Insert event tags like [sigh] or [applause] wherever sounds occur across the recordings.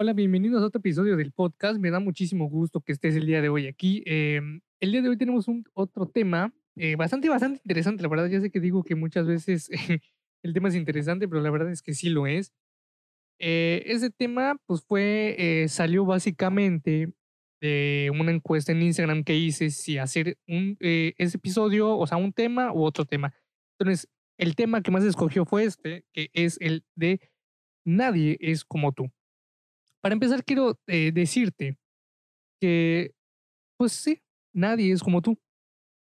Hola, bienvenidos a otro episodio del podcast. Me da muchísimo gusto que estés el día de hoy aquí. Em, el día de hoy tenemos un otro tema eh, bastante, bastante interesante. La verdad, ya sé que digo que muchas veces [laughs] el tema es interesante, pero la verdad es que sí lo es. Eh, ese tema, pues fue, eh, salió básicamente de una encuesta en Instagram que hice si hacer un, ese episodio, o sea, un tema u otro tema. Entonces, el tema que más escogió fue este, que es el de nadie es como tú. Para empezar, quiero eh, decirte que, pues sí, nadie es como tú.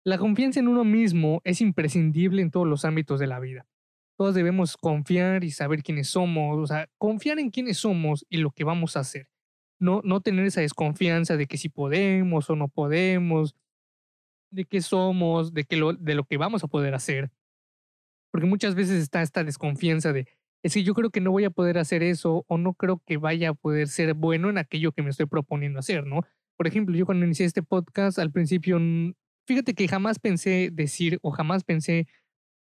La confianza en uno mismo es imprescindible en todos los ámbitos de la vida. Todos debemos confiar y saber quiénes somos, o sea, confiar en quiénes somos y lo que vamos a hacer. No, no tener esa desconfianza de que si podemos o no podemos, de qué somos, de, que lo, de lo que vamos a poder hacer. Porque muchas veces está esta desconfianza de, es que yo creo que no voy a poder hacer eso o no creo que vaya a poder ser bueno en aquello que me estoy proponiendo hacer, ¿no? Por ejemplo, yo cuando inicié este podcast, al principio, fíjate que jamás pensé decir o jamás pensé,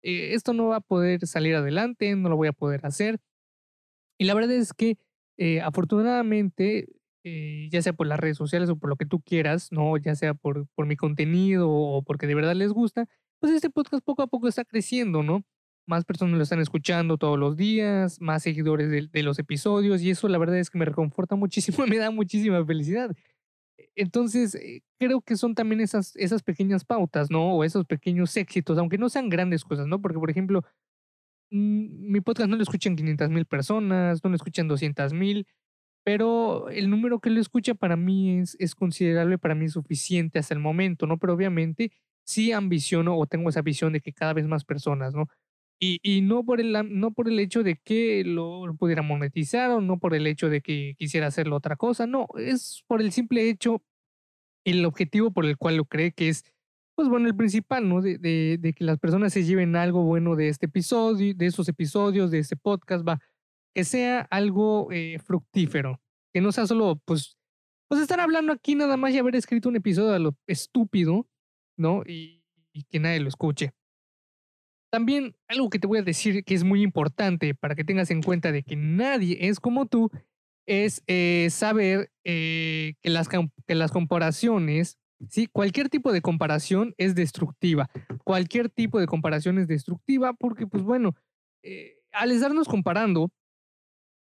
eh, esto no va a poder salir adelante, no lo voy a poder hacer. Y la verdad es que eh, afortunadamente, eh, ya sea por las redes sociales o por lo que tú quieras, ¿no? Ya sea por, por mi contenido o porque de verdad les gusta, pues este podcast poco a poco está creciendo, ¿no? Más personas lo están escuchando todos los días, más seguidores de, los episodios y eso la verdad es que me reconforta [laughs] muchísimo, me da muchísima felicidad. E, entonces, eh, creo que son también esas, esas pequeñas pautas, ¿no? O esos pequeños éxitos, aunque no sean grandes cosas, ¿no? Porque, por ejemplo, mm, mi podcast no lo escuchan 500 mil personas, no lo escuchan 200 mil, pero el número que lo escucha para mí es, es considerable, para mí es suficiente hasta el momento, ¿no? Pero obviamente sí ambiciono o tengo esa visión de que cada vez más personas, ¿no? Y, y no, por el, no por el hecho de que lo pudiera monetizar o no por el hecho de que quisiera hacerlo otra cosa, no, es por el simple hecho, el objetivo por el cual lo cree que es, pues bueno, el principal, ¿no? De, de, de que las personas se lleven algo bueno de este episodio, de esos episodios, de este podcast, va, que sea algo eh, fructífero, que no sea solo, pues, pues estar hablando aquí nada más y haber escrito un episodio a lo estúpido, ¿no? Y, y que nadie lo escuche. También algo que te voy a decir que es muy importante para que tengas en cuenta de que nadie es como tú es eh, saber eh, que, las, que las comparaciones, ¿sí? cualquier tipo de comparación es destructiva. Cualquier tipo de comparación es destructiva porque, pues bueno, eh, al estarnos comparando,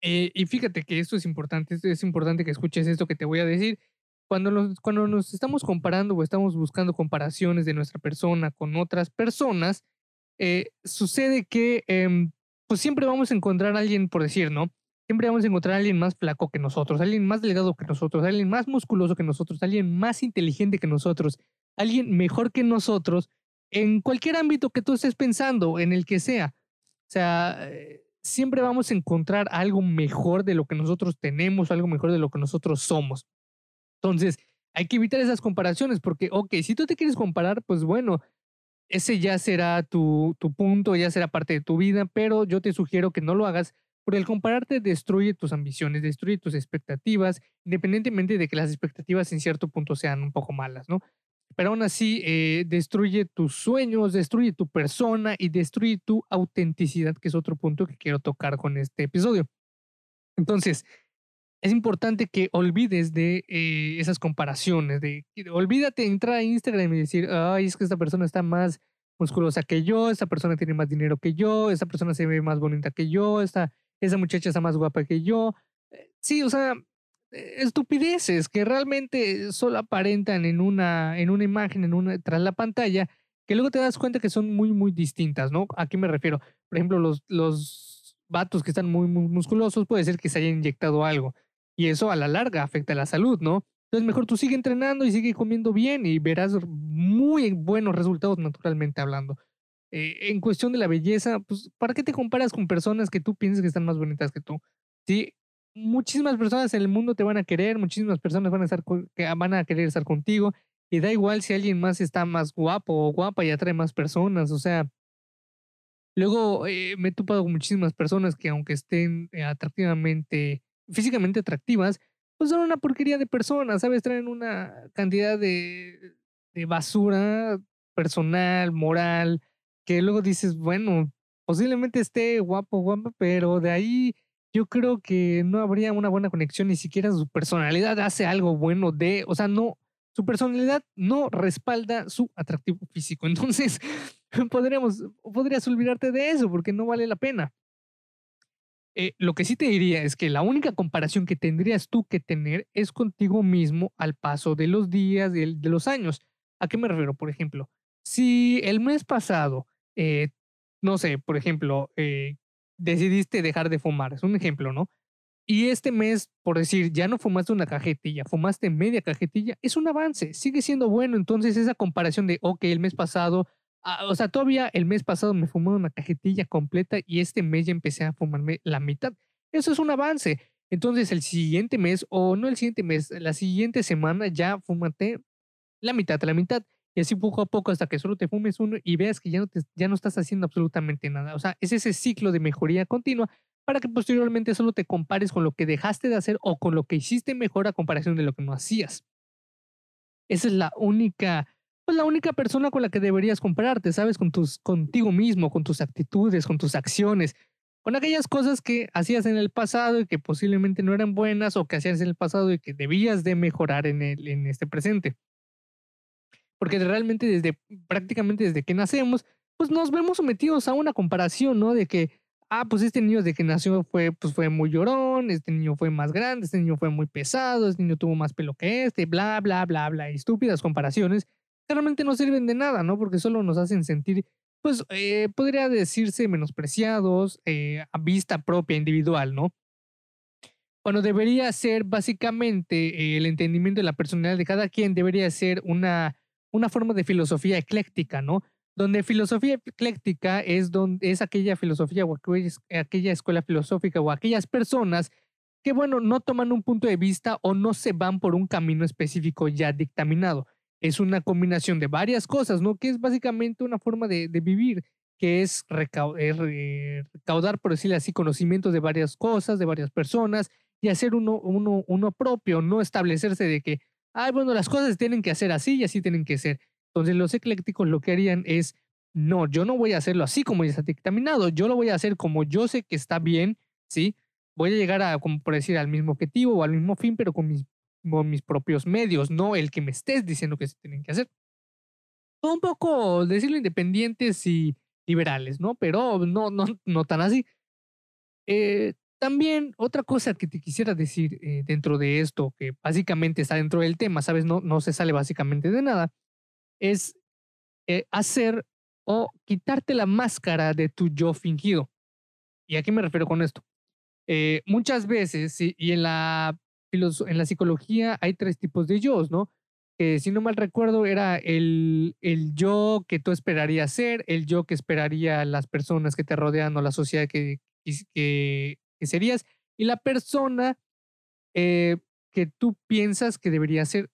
y fíjate que esto es importante, es importante que escuches esto que te voy a decir. Cuando nos, cuando nos estamos comparando o estamos buscando comparaciones de nuestra persona con otras personas, eh, sucede que em, pues siempre vamos a encontrar a alguien, por decir, ¿no? Siempre vamos a encontrar a alguien más flaco que nosotros, alguien más delgado que nosotros, alguien más musculoso que nosotros, alguien más inteligente que nosotros, alguien mejor que nosotros, en cualquier ámbito que tú estés pensando, en el que sea. O sea, eh, siempre vamos a encontrar algo mejor de lo que nosotros tenemos, algo mejor de lo que nosotros somos. Entonces, hay que evitar esas comparaciones porque, ok, si tú te quieres comparar, pues bueno, ese ya será tu, punto, ya será parte de tu vida, pero yo te sugiero que no lo hagas porque el compararte destruye tus ambiciones, destruye tus expectativas, independientemente de que las expectativas en cierto punto sean un poco malas, ¿no? Pero aún así, eh, destruye tus sueños, destruye tu persona y destruye tu autenticidad, que es otro punto que quiero tocar con este episodio. Entonces, es importante que olvides de eh, esas comparaciones, de, olvídate de entrar a Instagram y decir, ay, es que esta persona está más musculosa que yo, esta persona tiene más dinero que yo, esta persona se ve más bonita que yo, esta, esa muchacha está más guapa que yo. Eh, sí, o sea, estupideces que realmente solo aparentan en una, en una imagen, en una, tras la pantalla, que luego te das cuenta que son muy, muy distintas, ¿no? ¿A qué me refiero? Por ejemplo, los, los vatos que están muy, muy musculosos puede ser que se hayan inyectado algo y eso a la larga afecta a la salud, ¿no? Entonces mejor tú sigue entrenando y sigue comiendo bien y verás muy buenos resultados naturalmente hablando. Eh, en cuestión de la belleza, pues, ¿para qué te comparas con personas que tú piensas que están más bonitas que tú? Sí, muchísimas personas en el mundo te van a querer, muchísimas personas van a, querer estar contigo y da igual si alguien más está más guapo o guapa y atrae más personas, o sea, luego eh, me he topado con muchísimas personas que aunque estén eh, atractivamente físicamente atractivas, pues son una porquería de personas, ¿sabes? Traen una cantidad de, basura personal, moral, que luego dices, bueno, posiblemente esté guapo, guapa, pero de ahí yo creo que no habría una buena conexión, ni siquiera su personalidad hace algo bueno de, o sea, no, su personalidad no respalda su atractivo físico. [laughs] Entonces, podríamos, podrías olvidarte de eso porque no vale la pena. Eh, lo que sí te diría es que la única comparación que tendrías tú que tener es contigo mismo al paso de los días, de, los años. ¿A qué me refiero? Por ejemplo, si el mes pasado, eh, no sé, por ejemplo, eh, decidiste dejar de fumar, es un ejemplo, ¿no? Y este mes, por decir, ya no fumaste una cajetilla, fumaste media cajetilla, es un avance, sigue siendo bueno. Entonces, esa comparación de, ok, el mes pasado, ah, o sea, todavía el mes pasado me fumé una cajetilla completa y este mes ya empecé a fumarme la mitad. Eso es un avance. Entonces, el siguiente mes, o no el siguiente mes, la siguiente semana ya fumate la mitad, la mitad. Y así poco a poco hasta que solo te fumes uno y veas que ya no, te, ya no estás haciendo absolutamente nada. O sea, es ese ciclo de mejoría continua para que posteriormente solo te compares con lo que dejaste de hacer o con lo que hiciste mejor a comparación de lo que no hacías. Esa es la única, pues la única persona con la que deberías compararte, ¿sabes? Con tus, contigo mismo, con tus actitudes, con tus acciones, con aquellas cosas que hacías en el pasado y que posiblemente no eran buenas o que hacías en el pasado y que debías de mejorar en, el, en este presente porque realmente desde prácticamente desde que nacemos, pues nos vemos sometidos a una comparación, ¿no? De que, ah, pues este niño desde que nació fue, pues fue muy llorón, este niño fue más grande, este niño fue muy pesado, este niño tuvo más pelo que este, bla, bla, bla, bla, estúpidas comparaciones realmente no sirven de nada, ¿no? Porque solo nos hacen sentir, pues, eh, podría decirse menospreciados eh, a vista propia, individual, ¿no? Cuando debería ser básicamente el entendimiento de la personalidad de cada quien, debería ser una una forma de filosofía ecléctica, ¿no? Donde filosofía ecléctica es, donde, es aquella filosofía o aquella escuela filosófica o aquellas personas que, bueno, no toman un punto de vista o no se van por un camino específico ya dictaminado. Es una combinación de varias cosas, ¿no? Que es básicamente una forma de, vivir, que es eh, recaudar, por decirlo así, conocimientos de varias cosas, de varias personas y hacer uno, uno, uno propio, no establecerse de que ay, bueno, las cosas tienen que hacer así y así tienen que ser. Entonces los eclécticos lo que harían es, no, yo no voy a hacerlo así como ya está dictaminado, yo lo voy a hacer como yo sé que está bien, ¿sí? Voy a llegar a, como por decir, al mismo objetivo o al mismo fin, pero con mis, con mis propios medios, no el que me estés diciendo que se tienen que hacer. Un poco, decirlo, independientes y liberales, ¿no? Pero no, no, no tan así. Eh, también otra cosa que te quisiera decir eh, dentro de esto, que básicamente está dentro del tema, ¿sabes? No, no se sale básicamente de nada, es eh, hacer o quitarte la máscara de tu yo fingido. ¿Y a qué me refiero con esto? Eh, muchas veces, y en la, en la psicología hay tres tipos de yo, ¿no? Que si no mal recuerdo era el, el yo que tú esperarías ser, el yo que esperaría las personas que te rodean o la sociedad que, que serías y la persona eh, que tú piensas que debería ser.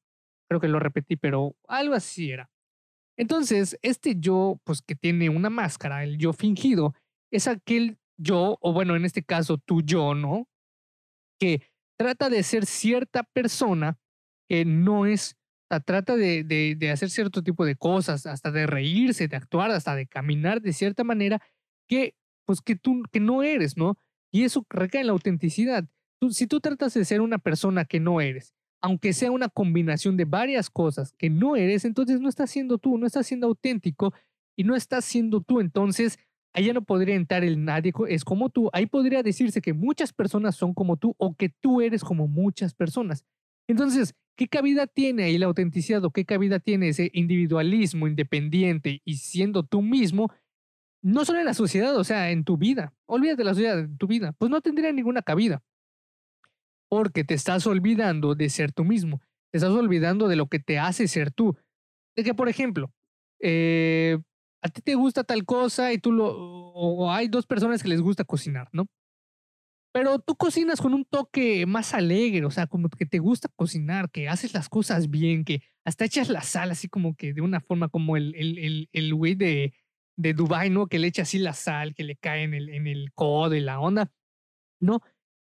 Creo que lo repetí, pero algo así era. Entonces, este yo, pues que tiene una máscara, el yo fingido, es aquel yo, o bueno, en este caso, tu yo, ¿no? Que trata de ser cierta persona que no es, trata de, hacer cierto tipo de cosas, hasta de reírse, de actuar, hasta de caminar de cierta manera que, pues que tú, que no eres, ¿no? Y eso recae en la autenticidad. si tú tratas de ser una persona que no eres, aunque sea una combinación de varias cosas que no eres, entonces no estás siendo tú, no estás siendo auténtico y no estás siendo tú. Entonces, ya no podría entrar el nadie es como tú. Ahí podría decirse que muchas personas son como tú o que tú eres como muchas personas. Entonces, ¿qué cabida tiene ahí la autenticidad o qué cabida tiene ese individualismo independiente y siendo tú mismo no solo en la sociedad, o sea, en tu vida. Olvídate de la sociedad, en tu vida. Pues no tendría ninguna cabida. Porque te estás olvidando de ser tú mismo. Te estás olvidando de lo que te hace ser tú. De que, por ejemplo, eh, a ti te gusta tal cosa y tú lo. O hay dos personas que les gusta cocinar, ¿no? Pero tú cocinas con un toque más alegre, o sea, como que te gusta cocinar, que haces las cosas bien, que hasta echas la sal así como que de una forma como el, el, el, el güey de, de Dubai, ¿no? Que le echa así la sal, que le cae en el, en el codo y la onda. No,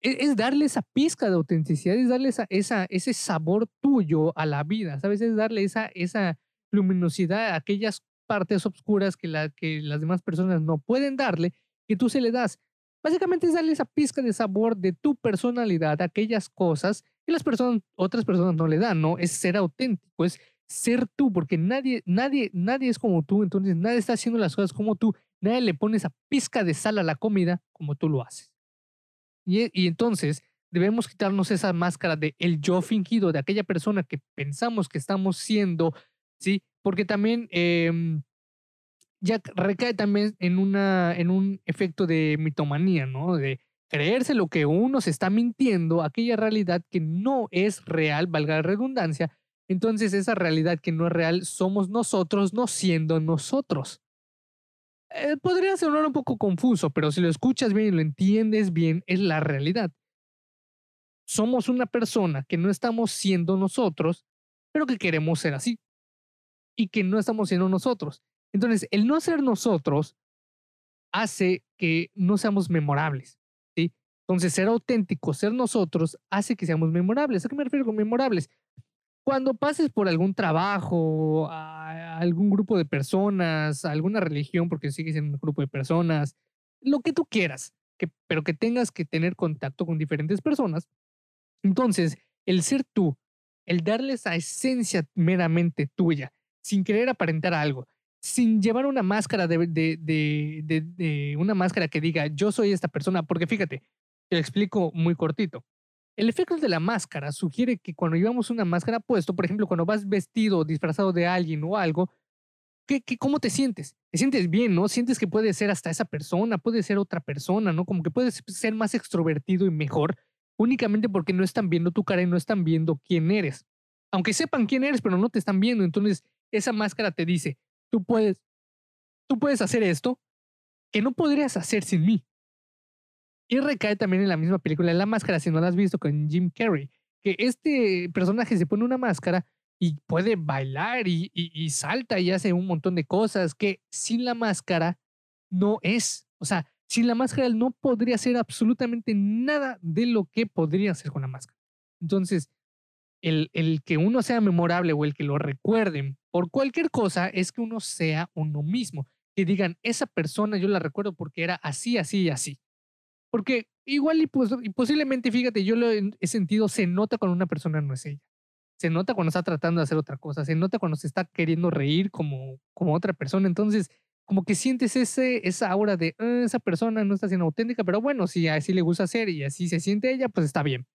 e, es, darle esa pizca de autenticidad, es darle esa, esa, ese sabor tuyo a la vida, ¿sabes? Es darle esa, esa luminosidad a aquellas partes oscuras que, la, que las demás personas no pueden darle, que tú se le das. Básicamente es darle esa pizca de sabor de tu personalidad aquellas cosas que las personas, otras personas no le dan, ¿no? Es ser auténtico, es ser tú, porque nadie, nadie, nadie es como tú, entonces nadie está haciendo las cosas como tú, nadie le pone esa pizca de sal a la comida como tú lo haces. Y, y entonces debemos quitarnos esa máscara de el yo fingido, de aquella persona que pensamos que estamos siendo, ¿sí? Porque también eh, ya recae también en, una, en un efecto de mitomanía, ¿no? De creerse lo que uno se está mintiendo, aquella realidad que no es real, valga la redundancia. Entonces esa realidad que no es real somos nosotros no siendo nosotros. Eh, podría sonar un poco confuso, pero si lo escuchas bien y lo entiendes bien, es la realidad. Somos una persona que no estamos siendo nosotros, pero que queremos ser así. Y que no estamos siendo nosotros. Entonces, el no ser nosotros hace que no seamos memorables, ¿sí? Entonces, ser auténtico, ser nosotros, hace que seamos memorables. ¿A qué me refiero con memorables? Cuando pases por algún trabajo, a algún grupo de personas, a alguna religión, porque sigues en un grupo de personas, lo que tú quieras, que, pero que tengas que tener contacto con diferentes personas, entonces, el ser tú, el darle esa esencia meramente tuya, sin querer aparentar algo, sin llevar una máscara de, de, de, una máscara que diga yo soy esta persona, porque fíjate, te lo explico muy cortito. El efecto de la máscara sugiere que cuando llevamos una máscara puesto, por ejemplo, cuando vas vestido o disfrazado de alguien o algo, ¿qué, qué, cómo te sientes? Te sientes bien, ¿no? Sientes que puedes ser hasta esa persona, puede ser otra persona, ¿no? Como que puedes ser más extrovertido y mejor, únicamente porque no están viendo tu cara y no están viendo quién eres. Aunque sepan quién eres, pero no te están viendo, entonces esa máscara te dice, tú puedes, tú puedes hacer esto que no podrías hacer sin mí. Y recae también en la misma película La Máscara, si no la has visto con Jim Carrey, que este personaje se pone una máscara y puede bailar y, y, salta y hace un montón de cosas que sin la máscara no es. O sea, sin la máscara él no podría hacer absolutamente nada de lo que podría hacer con la máscara. Entonces, el, el que uno sea memorable o el que lo recuerden por cualquier cosa es que uno sea uno mismo. Que digan, esa persona yo la recuerdo porque era así, así y así. Porque igual y, pues, y posiblemente, fíjate, yo lo he sentido, se nota cuando una persona no es ella. Se nota cuando está tratando de hacer otra cosa, se nota cuando se está queriendo reír como, como otra persona. Entonces, como que sientes ese, esa aura de ah, esa persona no está siendo auténtica, pero bueno, si así le gusta hacer y así se siente ella, pues está bien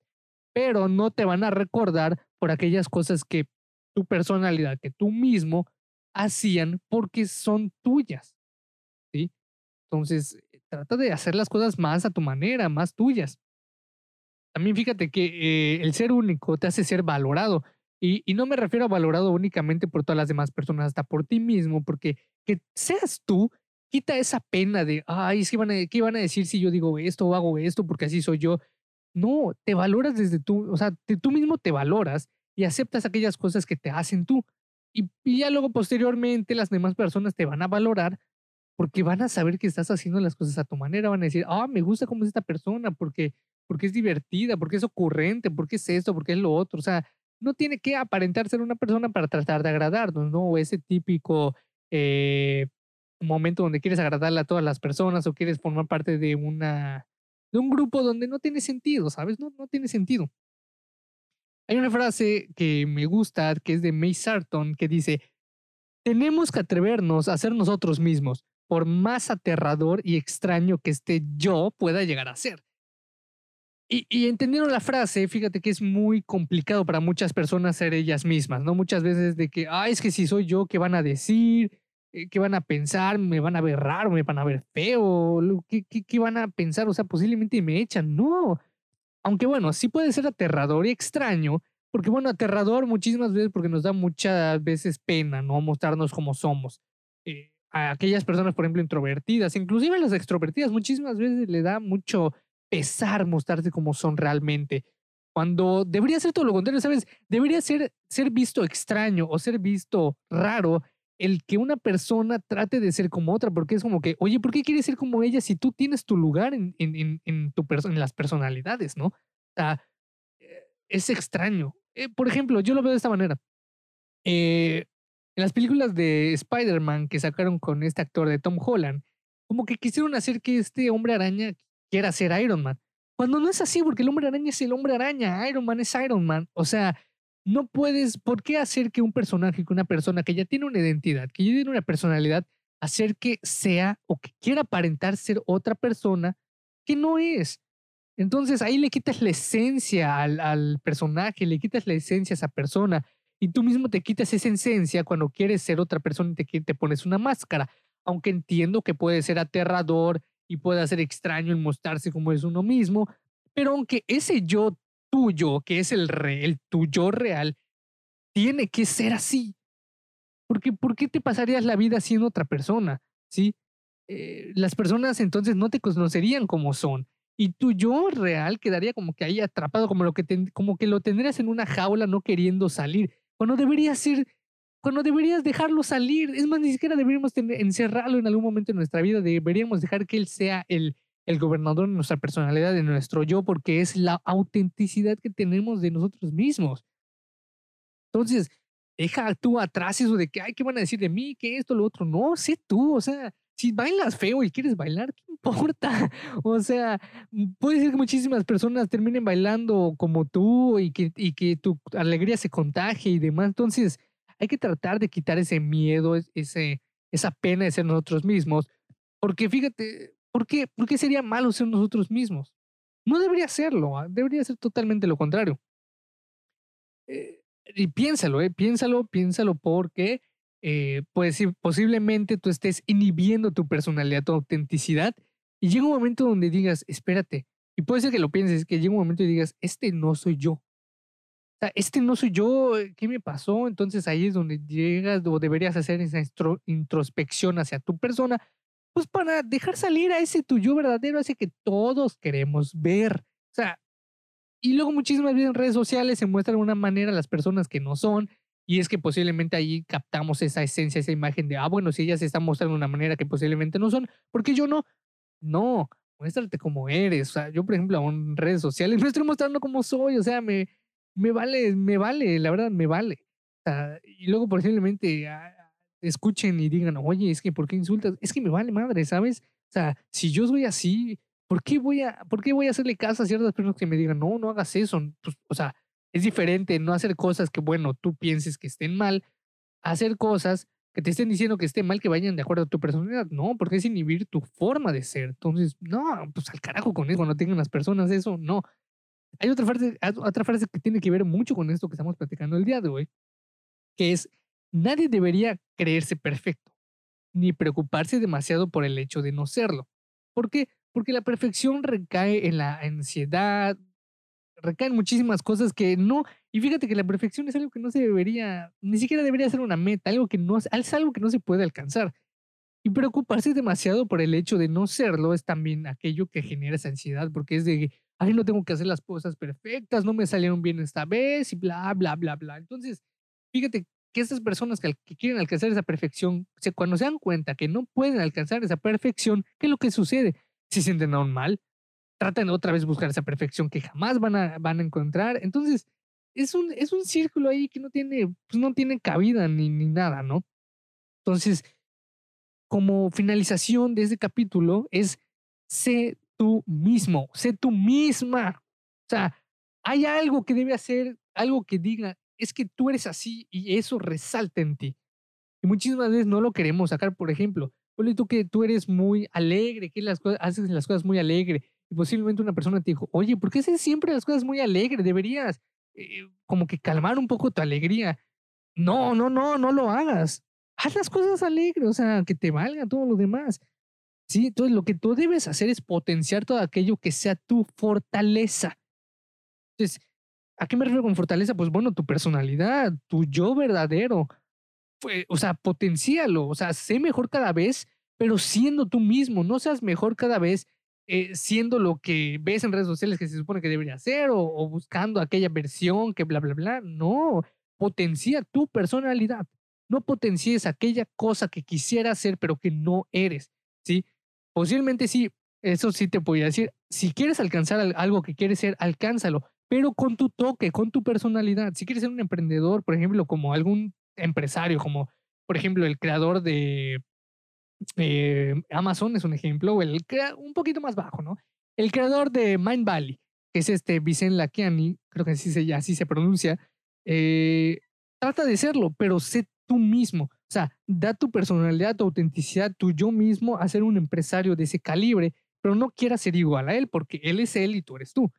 pero no te van a recordar por aquellas cosas que tu personalidad, que tú mismo hacían porque son tuyas. ¿Sí? Entonces, eh, trata de hacer las cosas más a tu manera, más tuyas. También fíjate que eh, el ser único te hace ser valorado. Y, y, no me refiero a valorado únicamente por todas las demás personas, hasta por ti mismo, porque que seas tú, quita esa pena de, ay, ¿qué van a, qué van a decir si yo digo esto o hago esto porque así soy yo? No, te valoras desde tú, o sea, tú mismo te valoras y aceptas aquellas cosas que te hacen tú. Y, ya luego posteriormente las demás personas te van a valorar porque van a saber que estás haciendo las cosas a tu manera, van a decir, ah, me gusta cómo es esta persona, porque, porque es divertida, porque es ocurrente, porque es esto, porque es lo otro. O sea, no tiene que aparentar ser una persona para tratar de agradarnos, ¿no? Ese típico eh, momento donde quieres agradarle a todas las personas o quieres formar parte de una de un grupo donde no tiene sentido, ¿sabes? No, no tiene sentido. Hay una frase que me gusta, que es de May Sarton, que dice, tenemos que atrevernos a ser nosotros mismos, por más aterrador y extraño que este yo pueda llegar a ser. Y, y entendieron la frase, fíjate que es muy complicado para muchas personas ser ellas mismas, ¿no? Muchas veces de que, ah, es que si soy yo, ¿qué van a decir? Eh, ¿Qué van a pensar? ¿Me van a ver raro? ¿Me van a ver feo? ¿Qué, qué, qué van a pensar? O sea, posiblemente me echan. No. Aunque bueno, sí puede ser aterrador y extraño, porque bueno, aterrador muchísimas veces porque nos da muchas veces pena, ¿no? Mostrarnos como somos. Eh, a aquellas personas, por ejemplo, introvertidas, inclusive las extrovertidas, muchísimas veces le da mucho pesar mostrarse como son realmente. Cuando debería ser todo lo contrario, ¿sabes? Debería ser, ser visto extraño o ser visto raro el que una persona trate de ser como otra, porque es como que, oye, ¿por qué quieres ser como ella si tú tienes tu lugar en, en, en, en las personalidades, ¿no? O sea, eh, es extraño. Eh, por ejemplo, yo lo veo de esta manera. Eh, en las películas de Spider-Man que sacaron con este actor de Tom Holland, como que quisieron hacer que este hombre araña quiera ser Iron Man. Cuando no es así, porque el hombre araña es el hombre araña, Iron Man es Iron Man. O sea, no puedes, ¿por qué hacer que un personaje, que una persona que ya tiene una identidad, que ya tiene una personalidad, hacer que sea o que quiera aparentar ser otra persona que no es? Entonces ahí le quitas la esencia al, personaje, le quitas la esencia a esa persona y tú mismo te quitas esa esencia cuando quieres ser otra persona y te, te pones una máscara. Aunque entiendo que puede ser aterrador y puede ser extraño el mostrarse como es uno mismo, pero aunque ese yo tuyo, que es el, re, el tuyo real, tiene que ser así. Porque ¿por qué te pasarías la vida siendo otra persona? ¿Sí? Eh, las personas entonces no te conocerían como son. Y tu yo real quedaría como que ahí atrapado, como, lo que como que lo tendrías en una jaula no queriendo salir. Cuando deberías ser, cuando deberías dejarlo salir. Es más, ni siquiera deberíamos encerrarlo en algún momento de nuestra vida. Deberíamos dejar que él sea el, el gobernador de nuestra personalidad, de nuestro yo, porque es la autenticidad que tenemos de nosotros mismos. Entonces, deja tú atrás eso de que, ay, ¿qué van a decir de mí? ¿Qué esto, lo otro? No, sé tú, o sea, si bailas feo y quieres bailar, ¿qué importa? [laughs] O sea, puede ser que muchísimas personas terminen bailando como tú y que, y que tu alegría se contagie y demás. Entonces, hay que tratar de quitar ese miedo, ese, esa pena de ser nosotros mismos, porque fíjate, ¿Por qué? ¿Por qué sería malo ser nosotros mismos? No debería serlo, ¿ah? debería ser totalmente lo contrario. Eh, y piénsalo, eh, piénsalo, piénsalo porque eh, pues, posiblemente tú estés inhibiendo tu personalidad, tu autenticidad, y llega un momento donde digas, espérate, y puede ser que lo pienses, que llega un momento y digas, este no soy yo. Este no soy yo, ¿qué me pasó? Entonces ahí es donde llegas o deberías hacer esa introspección hacia tu persona pues para dejar salir a ese tuyo verdadero, ese que todos queremos ver. O sea, y luego muchísimas veces en redes sociales se muestran de una manera las personas que no son, y es que posiblemente ahí captamos esa esencia, esa imagen de, ah, bueno, si ellas se están mostrando de una manera que posiblemente no son, ¿por qué yo no? No, muéstrate como eres. O sea, yo, por ejemplo, en redes sociales [laughs] no estoy mostrando como soy, o sea, me, me vale, me vale, la verdad, me vale. O sea, y luego posiblemente ah, escuchen y digan, oye, es que ¿por qué insultas? Es que me vale madre, ¿sabes? O sea, si yo soy así, ¿por qué voy a, por qué voy a hacerle caso a ciertas personas que me digan, no, no hagas eso? Pues, o sea, es diferente no hacer cosas que, bueno, tú pienses que estén mal, hacer cosas que te estén diciendo que estén mal, que vayan de acuerdo a tu personalidad. No, porque es inhibir tu forma de ser. Entonces, no, pues al carajo con eso, no tengan las personas eso, no. Hay otra frase, otra frase que tiene que ver mucho con esto que estamos platicando el día de hoy, que es Nadie debería creerse perfecto, ni preocuparse demasiado por el hecho de no serlo. ¿Por qué? Porque la perfección recae en la ansiedad, recae en muchísimas cosas que no, y fíjate que la perfección es algo que no se debería, ni siquiera debería ser una meta, algo que no, es algo que no se puede alcanzar. Y preocuparse demasiado por el hecho de no serlo es también aquello que genera esa ansiedad, porque es de, ay, no tengo que hacer las cosas perfectas, no me salieron bien esta vez y bla, bla, bla, bla. Entonces, fíjate que esas personas que, quieren alcanzar esa perfección, cuando se dan cuenta que no pueden alcanzar esa perfección, ¿qué es lo que sucede? Se sienten aún mal, tratan otra vez buscar esa perfección que jamás van a, van a encontrar. Entonces, es un, es un círculo ahí que no tiene, pues no tiene cabida ni, ni nada, ¿no? Entonces, como finalización de este capítulo es sé tú mismo, sé tú misma. O sea, hay algo que debe hacer, algo que diga, es que tú eres así y eso resalta en ti. Y muchísimas veces no lo queremos sacar, por ejemplo, ponle tú que tú eres muy alegre, que las cosas, haces las cosas muy alegre, y posiblemente una persona te dijo, oye, ¿por qué haces siempre las cosas muy alegre? Deberías eh, como que calmar un poco tu alegría. No, no, no, no lo hagas. Haz las cosas alegres, o sea, que te valga todo lo demás. Sí, entonces lo que tú debes hacer es potenciar todo aquello que sea tu fortaleza. Entonces, ¿A qué me refiero con fortaleza? Pues bueno, tu personalidad, tu yo verdadero. o sea, potencialo, o sea, sé mejor cada vez, pero siendo tú mismo, no seas mejor cada vez eh, siendo lo que ves en redes sociales que se supone que debería ser o, o buscando aquella versión que bla, bla, bla. No, potencia tu personalidad. No potencies aquella cosa que quisieras ser, pero que no eres, ¿sí? Posiblemente sí, eso sí te podría decir. Si quieres alcanzar algo que quieres ser, alcánzalo, pero con tu toque, con tu personalidad. Si quieres ser un emprendedor, por ejemplo, como algún empresario, como por ejemplo el creador de eh, Amazon es un ejemplo, o el un poquito más bajo, ¿no? el creador de Mind Valley, que es este Vicente Lakiani, creo que así se, así se pronuncia, eh, trata de serlo, pero sé tú mismo. O sea, da tu personalidad, tu autenticidad, tu yo mismo a ser un empresario de ese calibre, pero no quieras ser igual a él, porque él es él y tú eres tú.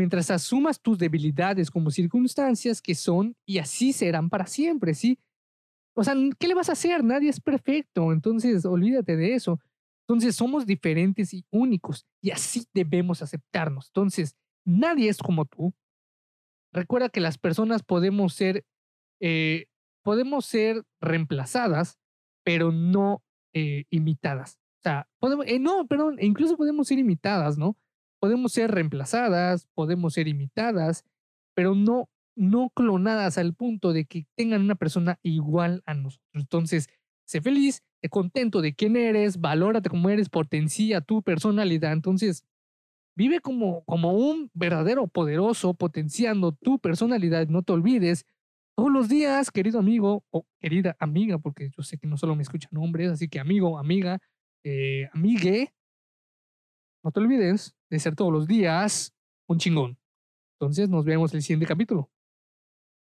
Mientras asumas tus debilidades como circunstancias que son y así serán para siempre, ¿sí? O sea, ¿qué le vas a hacer? Nadie es perfecto, entonces olvídate de eso. Entonces somos diferentes y únicos y así debemos aceptarnos. Entonces, nadie es como tú. Recuerda que las personas podemos ser, eh, podemos ser reemplazadas, pero no eh, imitadas. O sea, podemos, eh, no, perdón, incluso podemos ser imitadas, ¿no? Podemos ser reemplazadas, podemos ser imitadas, pero no, no clonadas al punto de que tengan una persona igual a nosotros. Entonces, sé feliz, sé contento de quién eres, valórate como eres, potencia tu personalidad. Entonces, vive como, como un verdadero poderoso, potenciando tu personalidad. No te olvides todos los días, querido amigo o querida amiga, porque yo sé que no solo me escuchan hombres, así que amigo, amiga, eh, amigue, no te olvides de ser todos los días un chingón. Entonces nos vemos en el siguiente capítulo.